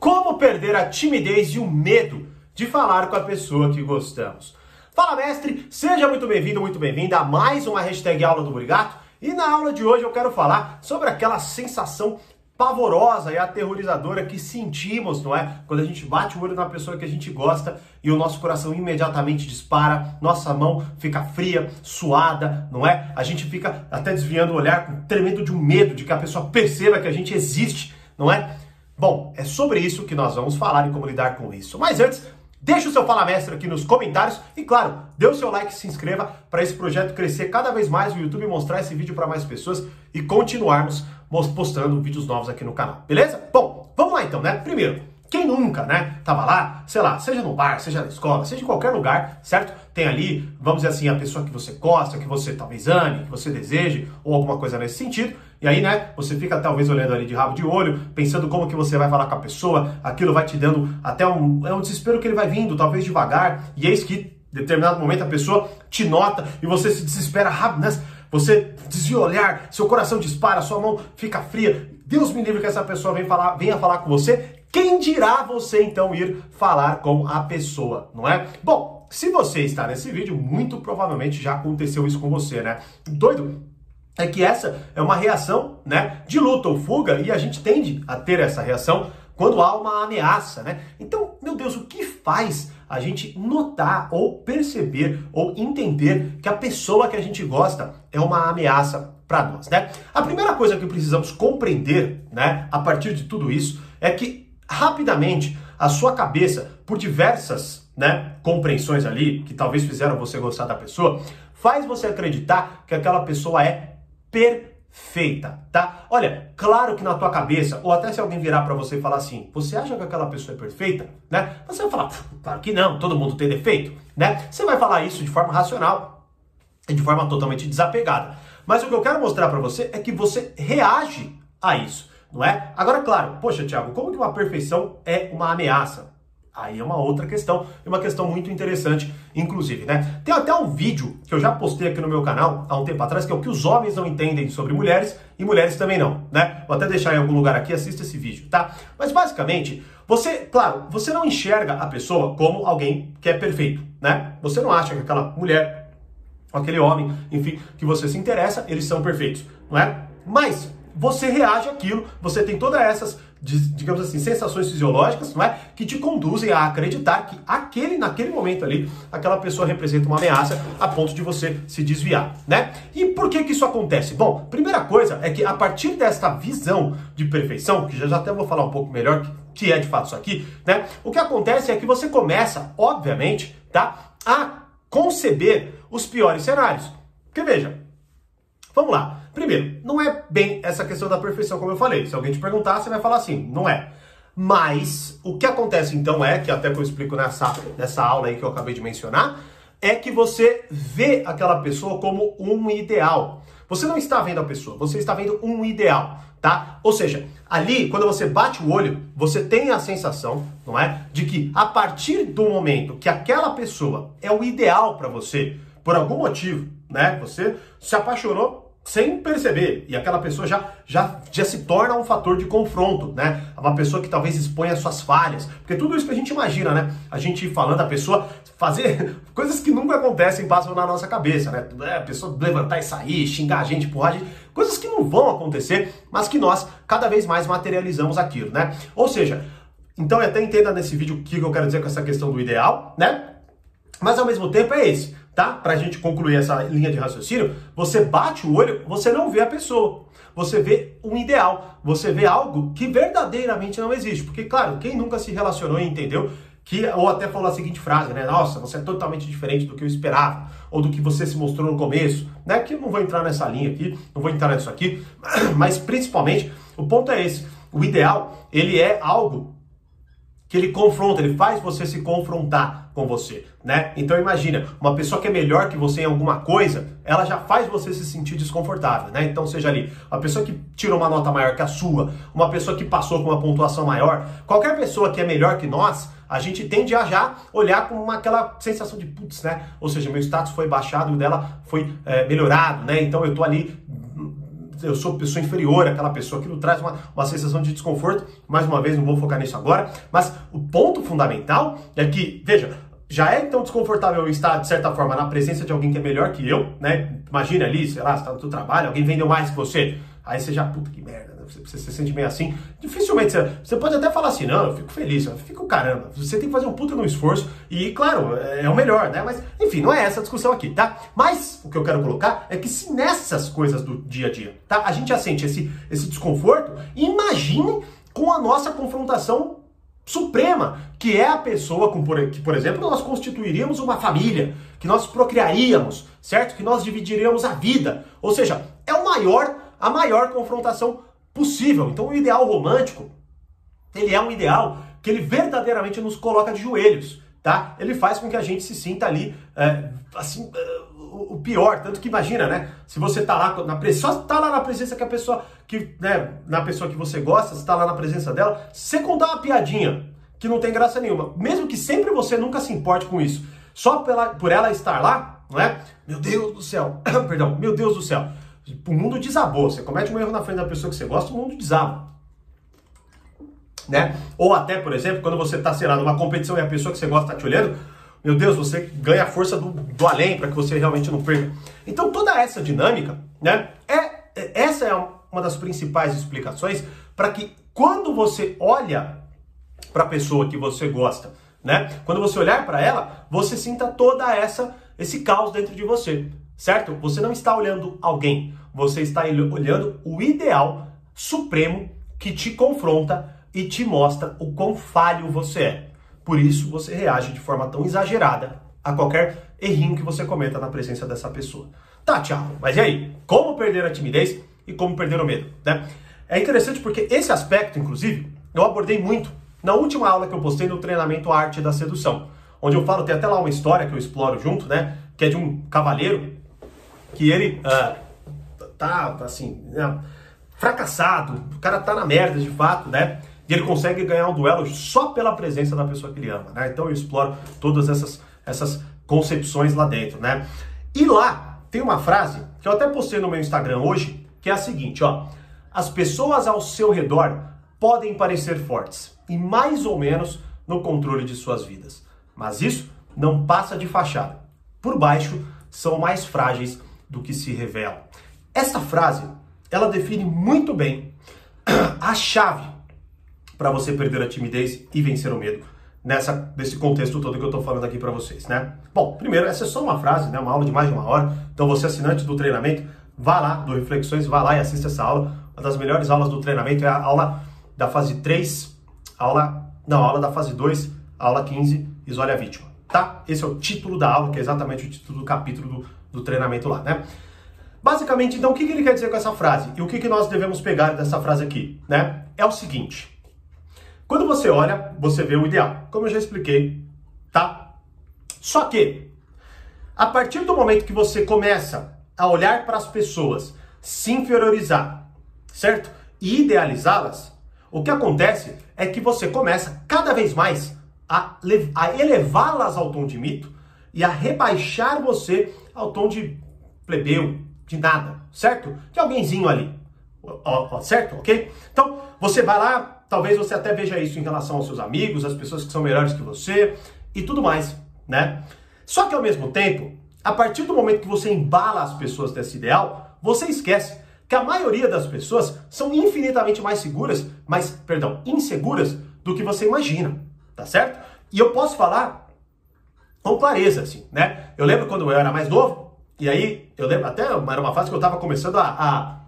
Como perder a timidez e o medo de falar com a pessoa que gostamos? Fala, mestre! Seja muito bem-vindo, muito bem-vinda a mais uma hashtag Aula do Burigato. E na aula de hoje eu quero falar sobre aquela sensação pavorosa e aterrorizadora que sentimos, não é? Quando a gente bate o olho na pessoa que a gente gosta e o nosso coração imediatamente dispara, nossa mão fica fria, suada, não é? A gente fica até desviando o olhar com tremendo de um medo de que a pessoa perceba que a gente existe, não é? Bom, é sobre isso que nós vamos falar e como lidar com isso. Mas antes, deixe o seu Fala Mestre aqui nos comentários e, claro, dê o seu like e se inscreva para esse projeto crescer cada vez mais, o YouTube mostrar esse vídeo para mais pessoas e continuarmos postando vídeos novos aqui no canal, beleza? Bom, vamos lá então, né? Primeiro, quem nunca, né, tava lá, sei lá, seja no bar, seja na escola, seja em qualquer lugar, certo? Tem ali, vamos dizer assim, a pessoa que você gosta, que você talvez ame, que você deseje, ou alguma coisa nesse sentido. E aí, né, você fica talvez olhando ali de rabo de olho, pensando como que você vai falar com a pessoa, aquilo vai te dando até um, é um desespero que ele vai vindo, talvez devagar, e eis que, em determinado momento, a pessoa te nota e você se desespera rápido, né? Você desvia o olhar, seu coração dispara, sua mão fica fria. Deus me livre que essa pessoa venha falar, venha falar com você quem dirá você então ir falar com a pessoa, não é? Bom, se você está nesse vídeo, muito provavelmente já aconteceu isso com você, né? Doido é que essa é uma reação, né, de luta ou fuga e a gente tende a ter essa reação quando há uma ameaça, né? Então, meu Deus, o que faz a gente notar ou perceber ou entender que a pessoa que a gente gosta é uma ameaça para nós, né? A primeira coisa que precisamos compreender, né, a partir de tudo isso, é que rapidamente a sua cabeça, por diversas né, compreensões ali, que talvez fizeram você gostar da pessoa, faz você acreditar que aquela pessoa é perfeita, tá? Olha, claro que na tua cabeça, ou até se alguém virar para você e falar assim, você acha que aquela pessoa é perfeita, né? Você vai falar, claro que não, todo mundo tem defeito, né? Você vai falar isso de forma racional e de forma totalmente desapegada. Mas o que eu quero mostrar para você é que você reage a isso não é? Agora, claro, poxa, Tiago, como que uma perfeição é uma ameaça? Aí é uma outra questão, e uma questão muito interessante, inclusive, né? Tem até um vídeo que eu já postei aqui no meu canal há um tempo atrás, que é o que os homens não entendem sobre mulheres e mulheres também não, né? Vou até deixar em algum lugar aqui, assista esse vídeo, tá? Mas basicamente, você, claro, você não enxerga a pessoa como alguém que é perfeito, né? Você não acha que aquela mulher, aquele homem, enfim, que você se interessa, eles são perfeitos, não é? Mas você reage àquilo, você tem todas essas, digamos assim, sensações fisiológicas, não é? Que te conduzem a acreditar que aquele, naquele momento ali, aquela pessoa representa uma ameaça a ponto de você se desviar, né? E por que que isso acontece? Bom, primeira coisa é que a partir desta visão de perfeição, que já, já até vou falar um pouco melhor que, que é de fato isso aqui, né? O que acontece é que você começa, obviamente, tá? A conceber os piores cenários. Porque veja, vamos lá. Primeiro, não é bem essa questão da perfeição, como eu falei. Se alguém te perguntar, você vai falar assim, não é. Mas o que acontece então é, que até que eu explico nessa, nessa aula aí que eu acabei de mencionar, é que você vê aquela pessoa como um ideal. Você não está vendo a pessoa, você está vendo um ideal, tá? Ou seja, ali, quando você bate o olho, você tem a sensação, não é? De que a partir do momento que aquela pessoa é o ideal para você, por algum motivo, né? Você se apaixonou sem perceber. E aquela pessoa já, já, já se torna um fator de confronto, né? Uma pessoa que talvez exponha suas falhas. Porque tudo isso que a gente imagina, né? A gente falando, a pessoa fazer coisas que nunca acontecem, passam na nossa cabeça, né? É, a pessoa levantar e sair, xingar a gente, empurrar a gente. Coisas que não vão acontecer, mas que nós cada vez mais materializamos aquilo, né? Ou seja, então até entenda nesse vídeo o que eu quero dizer com essa questão do ideal, né? Mas ao mesmo tempo é esse tá? Pra gente concluir essa linha de raciocínio, você bate o olho, você não vê a pessoa. Você vê um ideal, você vê algo que verdadeiramente não existe. Porque, claro, quem nunca se relacionou e entendeu que, ou até falou a seguinte frase, né? Nossa, você é totalmente diferente do que eu esperava, ou do que você se mostrou no começo, né? Que eu não vou entrar nessa linha aqui, não vou entrar nisso aqui, mas principalmente o ponto é esse: o ideal, ele é algo que ele confronta, ele faz você se confrontar com você, né? Então imagina, uma pessoa que é melhor que você em alguma coisa, ela já faz você se sentir desconfortável, né? Então seja ali, uma pessoa que tirou uma nota maior que a sua, uma pessoa que passou com uma pontuação maior, qualquer pessoa que é melhor que nós, a gente tende a já olhar com uma, aquela sensação de putz, né? Ou seja, meu status foi baixado e o dela foi é, melhorado, né? Então eu tô ali eu sou pessoa inferior àquela pessoa, aquilo traz uma, uma sensação de desconforto. Mais uma vez, não vou focar nisso agora, mas o ponto fundamental é que, veja, já é então desconfortável estar, de certa forma, na presença de alguém que é melhor que eu, né? Imagina ali, sei lá, você tá no seu trabalho, alguém vendeu mais que você. Aí você já, puta que merda, né? você, você, se sente meio assim. Dificilmente você, você pode até falar assim, não, eu fico feliz, eu fico caramba. Você tem que fazer um puta no esforço e, claro, é, é o melhor, né? Mas, enfim, não é essa a discussão aqui, tá? Mas o que eu quero colocar é que se nessas coisas do dia a dia, tá? A gente já sente esse, esse desconforto, imagine com a nossa confrontação suprema, que é a pessoa com, por, que, por exemplo, nós constituiríamos uma família, que nós procriaríamos, certo? Que nós dividiríamos a vida. Ou seja, é o maior, a maior confrontação possível. Então, o ideal romântico, ele é um ideal que ele verdadeiramente nos coloca de joelhos, tá? Ele faz com que a gente se sinta ali, é, assim, é, o pior, tanto que imagina, né? Se você tá lá na presença, só tá lá na presença que a pessoa que, né, na pessoa que você gosta, você tá lá na presença dela, você contar uma piadinha que não tem graça nenhuma, mesmo que sempre você nunca se importe com isso, só pela, por ela estar lá, não é? Meu Deus do céu, perdão, meu Deus do céu, o mundo desabou. Você comete um erro na frente da pessoa que você gosta, o mundo desaba. Né? Ou até, por exemplo, quando você está, sei lá, numa competição e a pessoa que você gosta está te olhando, meu Deus, você ganha a força do, do além para que você realmente não perca. Então toda essa dinâmica, né? É, é essa é uma das principais explicações para que quando você olha para a pessoa que você gosta, né? Quando você olhar para ela, você sinta toda essa esse caos dentro de você, certo? Você não está olhando alguém, você está olhando o ideal supremo que te confronta e te mostra o quão falho você é. Por isso você reage de forma tão exagerada a qualquer errinho que você cometa na presença dessa pessoa. Tá, Thiago, mas e aí? Como perder a timidez e como perder o medo? Né? É interessante porque esse aspecto, inclusive, eu abordei muito na última aula que eu postei no treinamento Arte da Sedução, onde eu falo, tem até lá uma história que eu exploro junto, né? Que é de um cavaleiro que ele uh, tá, assim, né, fracassado, o cara tá na merda de fato, né? E ele consegue ganhar um duelo só pela presença da pessoa que ele ama, né? Então eu exploro todas essas, essas concepções lá dentro, né? E lá tem uma frase que eu até postei no meu Instagram hoje, que é a seguinte, ó. As pessoas ao seu redor podem parecer fortes e mais ou menos no controle de suas vidas, mas isso não passa de fachada. Por baixo são mais frágeis do que se revelam. Essa frase, ela define muito bem a chave para você perder a timidez e vencer o medo nessa nesse contexto todo que eu estou falando aqui para vocês, né? Bom, primeiro, essa é só uma frase, né? Uma aula de mais de uma hora. Então, você assinante do treinamento, vá lá do Reflexões, vá lá e assista essa aula. Uma das melhores aulas do treinamento é a aula da fase 3, aula, não, aula da fase 2, aula 15, isole a vítima, tá? Esse é o título da aula, que é exatamente o título do capítulo do, do treinamento lá, né? Basicamente, então, o que, ele quer dizer com essa frase? E o que, que nós devemos pegar dessa frase aqui, né? É o seguinte, quando você olha, você vê o ideal, como eu já expliquei, tá? Só que, a partir do momento que você começa a olhar para as pessoas, se inferiorizar, certo? E idealizá-las, o que acontece é que você começa cada vez mais a, a elevá-las ao tom de mito e a rebaixar você ao tom de plebeu, de nada, certo? De alguémzinho ali, certo? Ok? Então, você vai lá, Talvez você até veja isso em relação aos seus amigos, às pessoas que são melhores que você e tudo mais, né? Só que ao mesmo tempo, a partir do momento que você embala as pessoas desse ideal, você esquece que a maioria das pessoas são infinitamente mais seguras, mais, perdão, inseguras do que você imagina, tá certo? E eu posso falar com clareza, assim, né? Eu lembro quando eu era mais novo, e aí eu lembro até era uma fase que eu estava começando a, a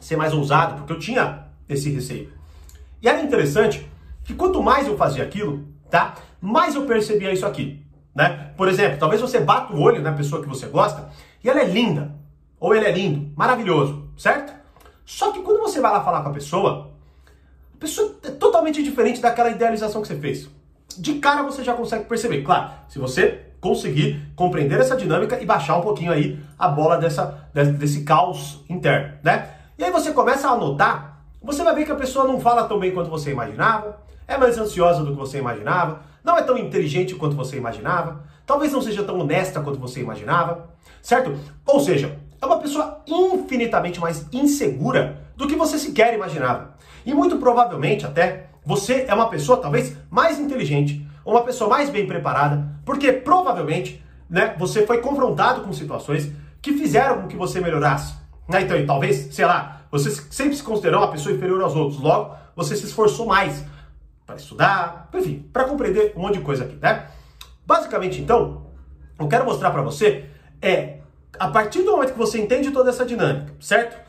ser mais ousado, porque eu tinha esse receio. E era interessante que quanto mais eu fazia aquilo, tá? Mais eu percebia isso aqui, né? Por exemplo, talvez você bata o olho na pessoa que você gosta e ela é linda, ou ele é lindo, maravilhoso, certo? Só que quando você vai lá falar com a pessoa, a pessoa é totalmente diferente daquela idealização que você fez. De cara você já consegue perceber, claro, se você conseguir compreender essa dinâmica e baixar um pouquinho aí a bola dessa, desse caos interno, né? E aí você começa a notar você vai ver que a pessoa não fala tão bem quanto você imaginava, é mais ansiosa do que você imaginava, não é tão inteligente quanto você imaginava, talvez não seja tão honesta quanto você imaginava, certo? Ou seja, é uma pessoa infinitamente mais insegura do que você sequer imaginava. E muito provavelmente até você é uma pessoa talvez mais inteligente, uma pessoa mais bem preparada, porque provavelmente né, você foi confrontado com situações que fizeram com que você melhorasse. Né? Então, e talvez, sei lá, você sempre se considerou uma pessoa inferior aos outros, logo você se esforçou mais para estudar, enfim, para compreender um monte de coisa aqui, né? Basicamente, então, eu quero mostrar para você é a partir do momento que você entende toda essa dinâmica, certo?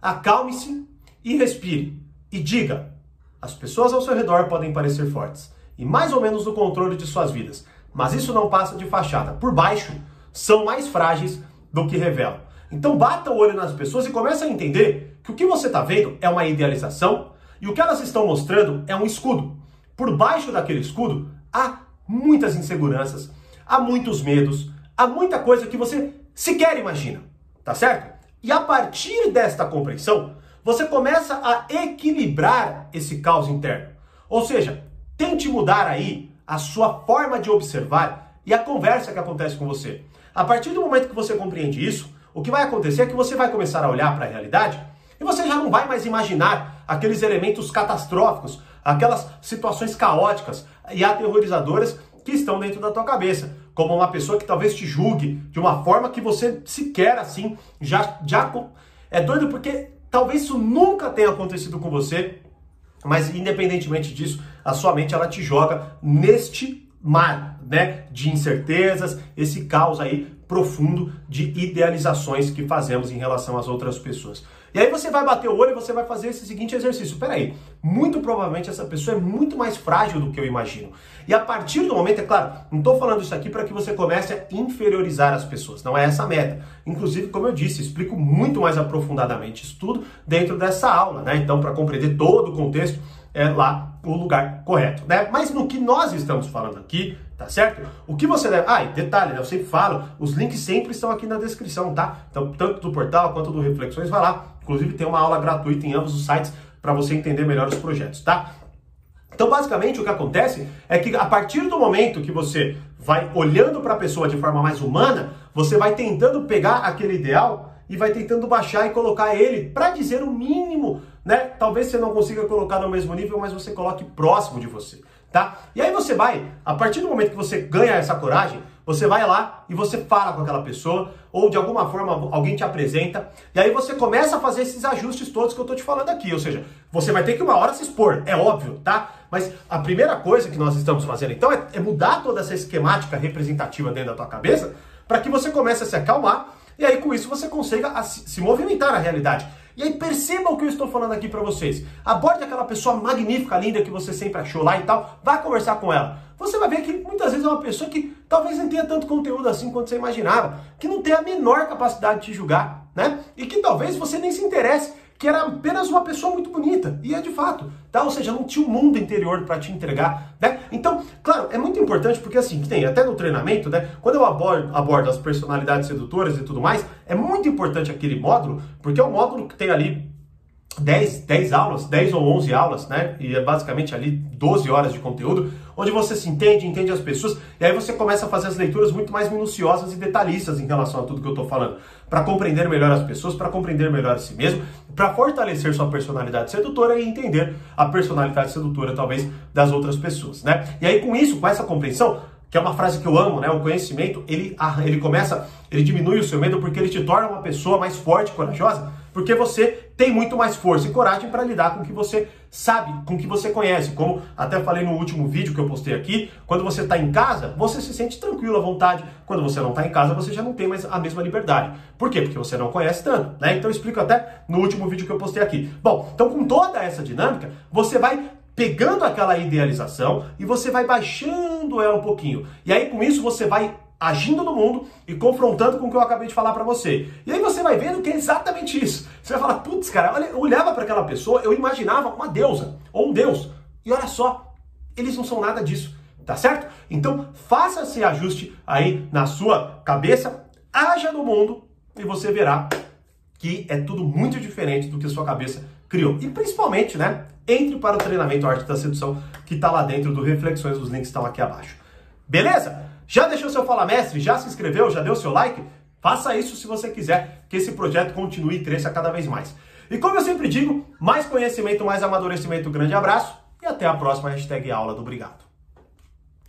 Acalme-se e respire e diga: as pessoas ao seu redor podem parecer fortes e mais ou menos no controle de suas vidas, mas isso não passa de fachada. Por baixo, são mais frágeis do que revelam. Então bata o olho nas pessoas e comece a entender que o que você está vendo é uma idealização e o que elas estão mostrando é um escudo. Por baixo daquele escudo há muitas inseguranças, há muitos medos, há muita coisa que você sequer imagina, tá certo? E a partir desta compreensão, você começa a equilibrar esse caos interno. Ou seja, tente mudar aí a sua forma de observar e a conversa que acontece com você. A partir do momento que você compreende isso, o que vai acontecer é que você vai começar a olhar para a realidade e você já não vai mais imaginar aqueles elementos catastróficos, aquelas situações caóticas e aterrorizadoras que estão dentro da tua cabeça, como uma pessoa que talvez te julgue de uma forma que você sequer assim já já é doido porque talvez isso nunca tenha acontecido com você, mas independentemente disso, a sua mente ela te joga neste mar, né, de incertezas, esse caos aí profundo de idealizações que fazemos em relação às outras pessoas. E aí você vai bater o olho e você vai fazer esse seguinte exercício. Peraí, muito provavelmente essa pessoa é muito mais frágil do que eu imagino. E a partir do momento, é claro, não estou falando isso aqui para que você comece a inferiorizar as pessoas. Não é essa a meta. Inclusive, como eu disse, explico muito mais aprofundadamente isso tudo dentro dessa aula, né? Então, para compreender todo o contexto, é lá o lugar correto, né? Mas no que nós estamos falando aqui, tá certo? O que você deve. Ah, e detalhe, né? Eu sempre falo, os links sempre estão aqui na descrição, tá? Então, tanto do portal quanto do Reflexões, vai lá. Inclusive, tem uma aula gratuita em ambos os sites para você entender melhor os projetos, tá? Então, basicamente, o que acontece é que a partir do momento que você vai olhando para a pessoa de forma mais humana, você vai tentando pegar aquele ideal e vai tentando baixar e colocar ele para dizer o mínimo, né? Talvez você não consiga colocar no mesmo nível, mas você coloque próximo de você tá? E aí você vai, a partir do momento que você ganha essa coragem, você vai lá e você fala com aquela pessoa, ou de alguma forma alguém te apresenta, e aí você começa a fazer esses ajustes todos que eu tô te falando aqui. Ou seja, você vai ter que uma hora se expor, é óbvio, tá? Mas a primeira coisa que nós estamos fazendo então é, é mudar toda essa esquemática representativa dentro da tua cabeça para que você comece a se acalmar e aí com isso você consiga se movimentar na realidade. E aí perceba o que eu estou falando aqui para vocês. Aborde aquela pessoa magnífica, linda que você sempre achou lá e tal, vá conversar com ela. Você vai ver que muitas vezes é uma pessoa que talvez não tenha tanto conteúdo assim quanto você imaginava, que não tem a menor capacidade de te julgar, né? E que talvez você nem se interesse que era apenas uma pessoa muito bonita. E é de fato, tá? Ou seja, não tinha um mundo interior para te entregar, né? Então, claro, é muito importante porque assim, tem até no treinamento, né? Quando eu abordo, abordo as personalidades sedutoras e tudo mais, é muito importante aquele módulo, porque é um módulo que tem ali 10, 10 aulas, 10 ou 11 aulas, né? E é basicamente ali 12 horas de conteúdo, onde você se entende, entende as pessoas, e aí você começa a fazer as leituras muito mais minuciosas e detalhistas em relação a tudo que eu estou falando, para compreender melhor as pessoas, para compreender melhor a si mesmo, para fortalecer sua personalidade sedutora e entender a personalidade sedutora, talvez, das outras pessoas, né? E aí, com isso, com essa compreensão, que é uma frase que eu amo, né? O conhecimento, ele, ele começa, ele diminui o seu medo porque ele te torna uma pessoa mais forte corajosa, porque você tem muito mais força e coragem para lidar com o que você sabe, com o que você conhece. Como até falei no último vídeo que eu postei aqui, quando você está em casa, você se sente tranquilo à vontade. Quando você não está em casa, você já não tem mais a mesma liberdade. Por quê? Porque você não conhece tanto, né? Então eu explico até no último vídeo que eu postei aqui. Bom, então com toda essa dinâmica, você vai pegando aquela idealização e você vai baixando ela um pouquinho. E aí com isso você vai agindo no mundo e confrontando com o que eu acabei de falar para você. E aí você vai vendo que é exatamente isso. Você vai falar, putz, cara, olha, eu olhava para aquela pessoa, eu imaginava uma deusa ou um deus. E olha só, eles não são nada disso, tá certo? Então, faça esse ajuste aí na sua cabeça, haja no mundo e você verá que é tudo muito diferente do que a sua cabeça criou. E principalmente, né, entre para o treinamento Arte da Sedução, que está lá dentro do Reflexões, os links estão aqui abaixo. Beleza? Já deixou seu Fala Mestre? Já se inscreveu? Já deu seu like? Faça isso se você quiser que esse projeto continue e cresça cada vez mais. E como eu sempre digo, mais conhecimento, mais amadurecimento. Grande abraço e até a próxima hashtag aula do Obrigado.